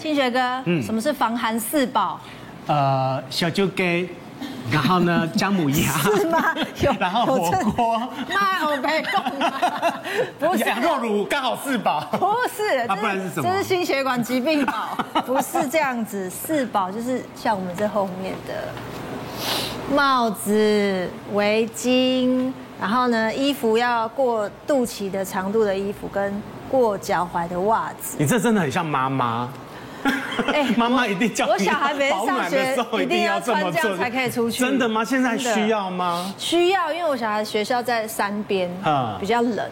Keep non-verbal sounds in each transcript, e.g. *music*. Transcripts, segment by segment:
清学哥，嗯，什么是防寒四宝？呃，小酒给，然后呢，*laughs* 姜母鸭，是吗？有，*laughs* 然后火锅，*laughs* 妈，我没空，不是羊肉乳，刚好四宝，不是，啊，不然是什么？这是心血管疾病宝，不是这样子，四宝就是像我们这后面的帽子、围巾，然后呢，衣服要过肚脐的长度的衣服，跟过脚踝的袜子。你这真的很像妈妈。哎，*laughs* 妈妈一定叫你我小孩每天上学，一定要穿这样才可以出去。真的吗？现在需要吗？需要，因为我小孩学校在山边，比较冷。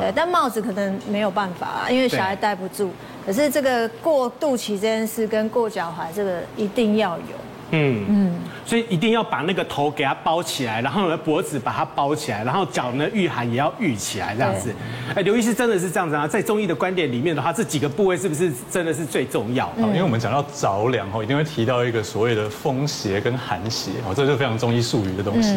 对，但帽子可能没有办法，因为小孩戴不住。可是这个过肚脐这件事跟过脚踝这个一定要有。嗯嗯，所以一定要把那个头给它包起来，然后呢脖子把它包起来，然后脚呢御寒也要御起来，这样子。哎，刘医师真的是这样子啊？在中医的观点里面的话，这几个部位是不是真的是最重要？因为我们讲到着凉哦，一定会提到一个所谓的风邪跟寒邪哦，这就非常中医术语的东西。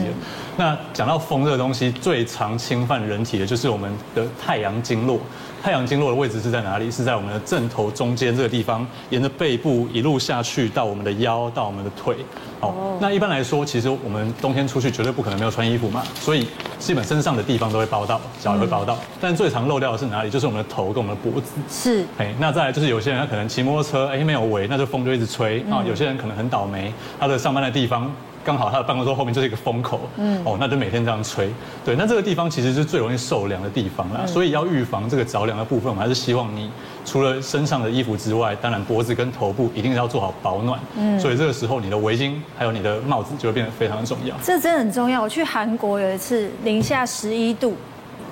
那讲到风这个东西，最常侵犯人体的就是我们的太阳经络。太阳经络的位置是在哪里？是在我们的正头中间这个地方，沿着背部一路下去到我们的腰，到我们的腿。好，那一般来说，其实我们冬天出去绝对不可能没有穿衣服嘛，所以基本身上的地方都会包到，脚也会包到。但最常漏掉的是哪里？就是我们的头跟我们的脖子。是。哎，那再来就是有些人他可能骑摩托车，哎没有围，那就风就一直吹啊。有些人可能很倒霉，他的上班的地方。刚好他的办公桌后面就是一个风口，嗯，哦，那就每天这样吹，对，那这个地方其实是最容易受凉的地方啦，所以要预防这个着凉的部分，我们还是希望你除了身上的衣服之外，当然脖子跟头部一定要做好保暖，嗯，所以这个时候你的围巾还有你的帽子就会变得非常的重要。这真的很重要。我去韩国有一次零下十一度，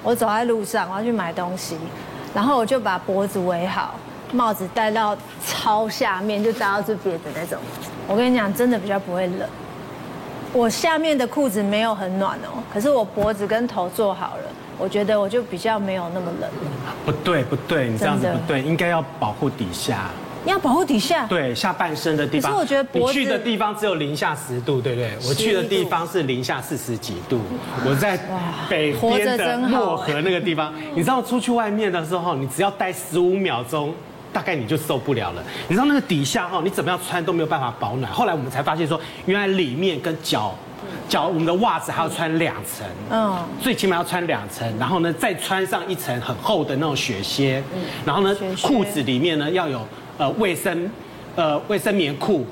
我走在路上我要去买东西，然后我就把脖子围好，帽子戴到超下面，就戴到这边的那种。我跟你讲，真的比较不会冷。我下面的裤子没有很暖哦，可是我脖子跟头做好了，我觉得我就比较没有那么冷。不对不对，你这样子不对，应该要保护底下。你要保护底下？对，下半身的地方。可是我觉得脖子，你去的地方只有零下十度，对不对？我去的地方是零下四十几度。我在北边的漠河那个地方，你知道出去外面的时候，你只要待十五秒钟。大概你就受不了了。你知道那个底下哦，你怎么样穿都没有办法保暖。后来我们才发现说，原来里面跟脚，脚我们的袜子还要穿两层，嗯，最起码要穿两层，然后呢再穿上一层很厚的那种雪靴，然后呢裤子里面呢要有呃卫生呃卫生棉裤。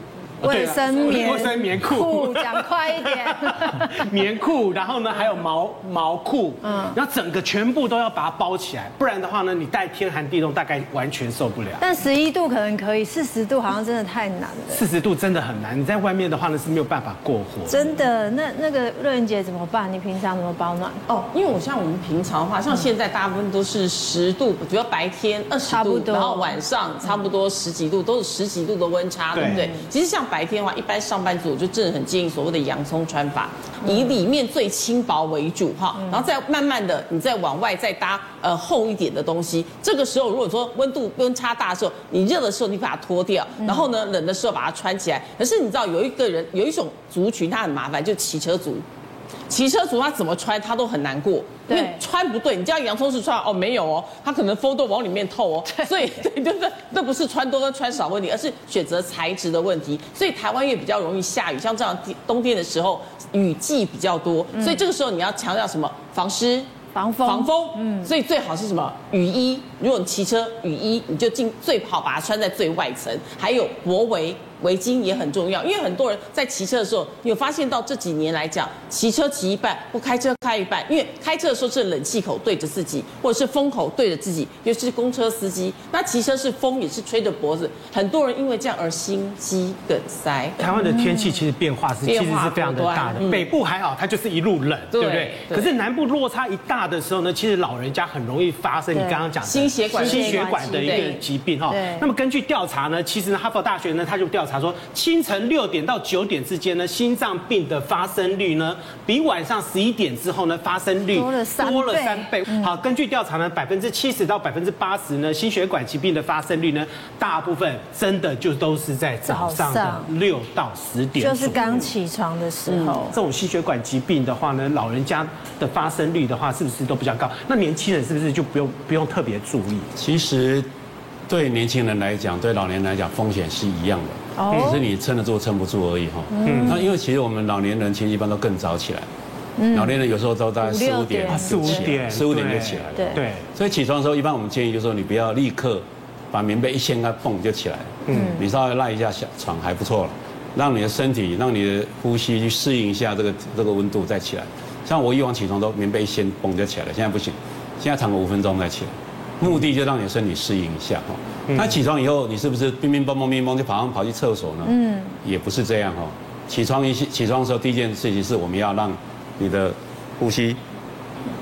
卫生棉，卫生棉裤，讲快一点。*laughs* 棉裤，然后呢，还有毛毛裤，嗯，然后整个全部都要把它包起来，不然的话呢，你带天寒地冻，大概完全受不了。但十一度可能可以，四十度好像真的太难了。四十度真的很难，你在外面的话呢是没有办法过活。真的，那那个瑞文姐怎么办？你平常怎么保暖？哦，因为我像我们平常的话，像现在大部分都是十度，主要白天二十度，然后晚上差不多十几度，都是十几度的温差，对不对？其实像。白天的话，一般上班族我就真的很建议所谓的洋葱穿法，以里面最轻薄为主哈，然后再慢慢的你再往外再搭呃厚一点的东西。这个时候如果说温度温差大的时候，你热的时候你把它脱掉，然后呢冷的时候把它穿起来。可是你知道有一个人有一种族群他很麻烦，就骑车族。骑车族他怎么穿他都很难过，因为穿不对。你叫洋葱式穿哦，没有哦，他可能风都往里面透哦。所以 *laughs* 对，就是那不是穿多跟穿少问题，而是选择材质的问题。所以台湾也比较容易下雨，像这样冬天的时候雨季比较多，所以这个时候你要强调什么？防湿、防风、防风。嗯，所以最好是什么？雨衣。如果你骑车，雨衣你就尽最好把它穿在最外层，还有脖围。围巾也很重要，因为很多人在骑车的时候，你有发现到这几年来讲，骑车骑一半，不开车开一半。因为开车的时候是冷气口对着自己，或者是风口对着自己，尤其是公车司机。那骑车是风也是吹着脖子，很多人因为这样而心肌梗塞。台湾的天气其实变化是其实是非常的大的，北部还好，它就是一路冷，对不对？可是南部落差一大的时候呢，其实老人家很容易发生你刚刚讲的心血管心血管的一个疾病哈。那么根据调查呢，其实呢哈佛大学呢他就调查。他说，清晨六点到九点之间呢，心脏病的发生率呢，比晚上十一点之后呢，发生率多了三倍。好，根据调查呢，百分之七十到百分之八十呢，心血管疾病的发生率呢，大部分真的就都是在早上的六到十点，就是刚起床的时候。这种心血管疾病的话呢，老人家的发生率的话，是不是都比较高？那年轻人是不是就不用不用特别注意？其实。对年轻人来讲，对老年人来讲，风险是一样的，哦，只是你撑得住撑不住而已哈。嗯，那因为其实我们老年人其实一般都更早起来，嗯，老年人有时候都大概四五点，四五点，四五点就起来了，对，所以起床的时候，一般我们建议就是说，你不要立刻把棉被一掀开，蹦就起来，嗯，你稍微赖一下小床还不错了，让你的身体，让你的呼吸去适应一下这个这个温度再起来。像我以往起床都棉被一掀蹦就起来了，现在不行，现在躺个五分钟再起来。目的就让你的身体适应一下哈。那起床以后，你是不是乒乒乓乓、乒乓就跑上跑去厕所呢？嗯，也不是这样哈。起床一起床的时候，第一件事情是我们要让你的呼吸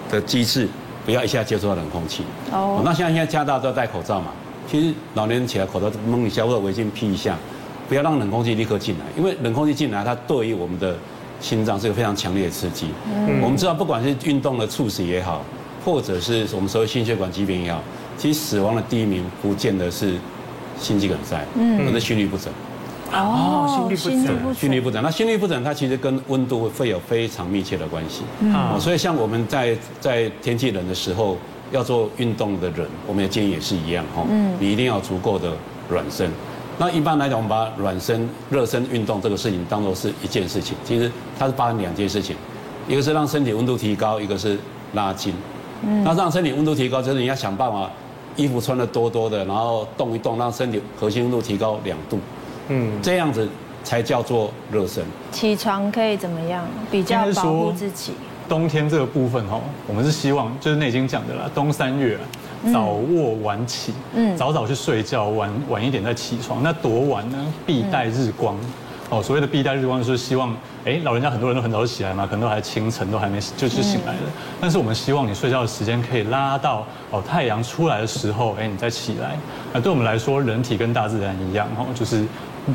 的机制不要一下接触到冷空气。哦。那现在现在加大都要戴口罩嘛。其实老年人起来口罩蒙一下或者围巾披一下，不要让冷空气立刻进来，因为冷空气进来，它对于我们的心脏是个非常强烈的刺激。嗯。我们知道，不管是运动的猝死也好。或者是我们所谓心血管疾病也好，其实死亡的第一名不见得是心肌梗塞，嗯，而是心律不整。哦，心律不整，心律不整。那心律不整，它其实跟温度会有非常密切的关系。嗯，所以像我们在在天气冷的时候要做运动的人，我们的建议也是一样哈。嗯，你一定要足够的暖身。那一般来讲，我们把暖身、热身运动这个事情当做是一件事情，其实它是发生两件事情，一个是让身体温度提高，一个是拉筋。嗯，那让身体温度提高，就是你要想办法，衣服穿的多多的，然后动一动，让身体核心温度提高两度，嗯，这样子才叫做热身。起床可以怎么样？比较保护自己。冬天这个部分哈，我们是希望就是内经讲的啦，冬三月早卧晚起，嗯，早早去睡觉，晚晚一点再起床。那多晚呢？必待日光。哦，所谓的必待日光就是希望，哎，老人家很多人都很早就起来嘛，可能都还清晨，都还没就是醒来了。但是我们希望你睡觉的时间可以拉到哦太阳出来的时候，哎，你再起来。那对我们来说，人体跟大自然一样，哦，就是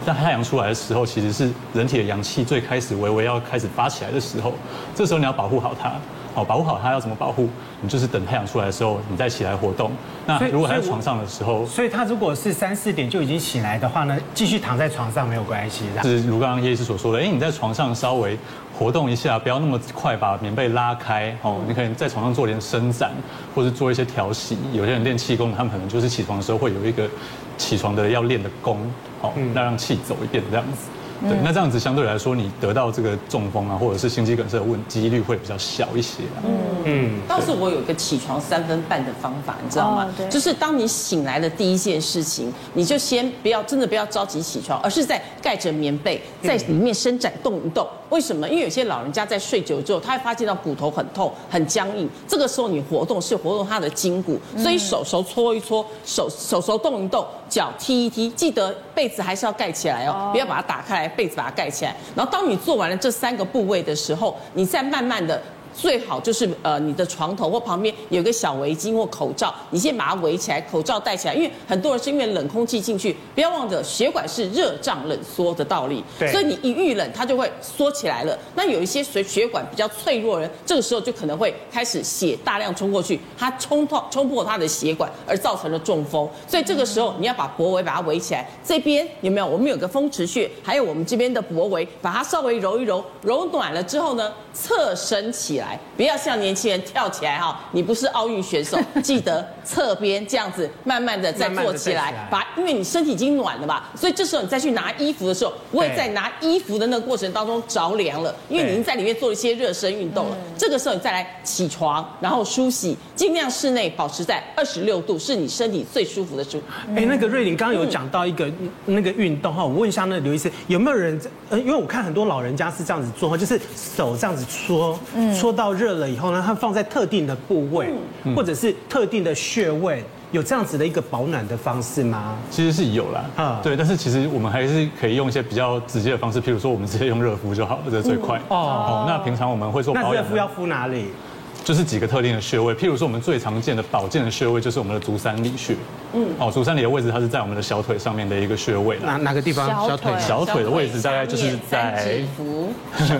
在太阳出来的时候，其实是人体的阳气最开始微微要开始发起来的时候，这时候你要保护好它。哦，保护好它要怎么保护？你就是等太阳出来的时候，你再起来活动。那如果还在床上的时候，所以他如果是三四点就已经醒来的话呢，继续躺在床上没有关系。是如刚刚叶医师所说的，哎，你在床上稍微活动一下，不要那么快把棉被拉开。哦，你可以在床上做点伸展，或者做一些调息。有些人练气功，他们可能就是起床的时候会有一个起床的要练的功，哦，那让气走一遍这样子。对，那这样子相对来说，你得到这个中风啊，或者是心肌梗塞的问几率会比较小一些。嗯嗯。倒是我有一个起床三分半的方法，你知道吗？对。就是当你醒来的第一件事情，你就先不要真的不要着急起床，而是在盖着棉被，在里面伸展动一动。为什么？因为有些老人家在睡久之后，他会发现到骨头很痛、很僵硬。这个时候你活动是活动他的筋骨，所以手手搓一搓，手手手动一动，脚踢一踢，记得被子还是要盖起来哦，不要把它打开来，被子把它盖起来。然后当你做完了这三个部位的时候，你再慢慢的。最好就是呃，你的床头或旁边有个小围巾或口罩，你先把它围起来，口罩戴起来。因为很多人是因为冷空气进去，不要忘了血管是热胀冷缩的道理，对所以你一遇冷，它就会缩起来了。那有一些血血管比较脆弱的人，这个时候就可能会开始血大量冲过去，它冲破冲破它的血管，而造成了中风。所以这个时候你要把脖围把它围起来。这边有没有？我们有个风池穴，还有我们这边的脖围，把它稍微揉一揉，揉暖了之后呢，侧身起来。不要像年轻人跳起来哈，你不是奥运选手，*laughs* 记得侧边这样子慢慢的再坐起来，把，因为你身体已经暖了嘛，所以这时候你再去拿衣服的时候，不会在拿衣服的那个过程当中着凉了，因为你已经在里面做一些热身运动了。这个时候你再来起床，然后梳洗，尽量室内保持在二十六度，是你身体最舒服的舒。哎，那个瑞玲刚刚有讲到一个那个运动哈，我问一下那个刘医师，有没有人？呃，因为我看很多老人家是这样子做哈，就是手这样子搓，搓。到热了以后呢，它放在特定的部位，或者是特定的穴位，有这样子的一个保暖的方式吗？其实是有啦，啊，对，但是其实我们还是可以用一些比较直接的方式，譬如说我们直接用热敷就好了，这最快。哦，那平常我们会说保养，那热敷要敷哪里？就是几个特定的穴位，譬如说我们最常见的保健的穴位就是我们的足三里穴。嗯，哦，足三里的位置它是在我们的小腿上面的一个穴位。哪哪个地方？小腿。小腿的位置大概就是在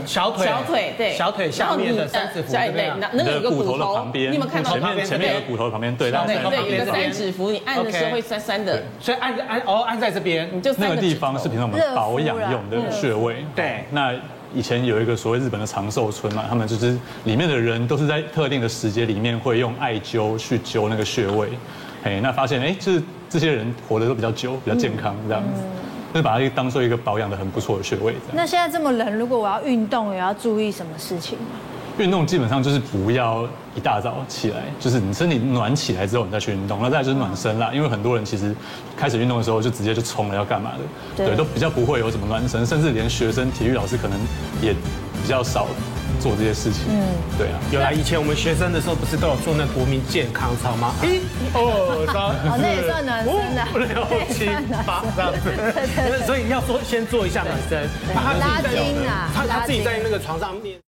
小腿。小腿对。小腿下面的三指腹。对，那那个骨头的旁边。你有没有看到前面前面有个骨头旁边？对，对对，有个三指腹，你按的时候会酸酸的。所以按按哦，按在这边，你就那个地方是平常我们保养用的穴位。对，那。以前有一个所谓日本的长寿村嘛，他们就是里面的人都是在特定的时间里面会用艾灸去灸那个穴位，哎，那发现哎，就是这些人活得都比较久，比较健康这样子，就把它当做一个保养的很不错的穴位。那现在这么冷，如果我要运动，也要注意什么事情吗？运动基本上就是不要一大早起来，就是你身体暖起来之后，你再去运动。那再来就是暖身啦，因为很多人其实开始运动的时候就直接就冲了，要干嘛的？对，都比较不会有什么暖身，甚至连学生体育老师可能也比较少做这些事情。嗯，对啊。有啦，以前我们学生的时候不是都有做那国民健康操吗？一、*laughs* 二、三，哦，那也算暖身的。*laughs* 五、六、七、八，这样子。*laughs* 所以要做先做一下暖身，拉筋啊，他他自己在那个床上练。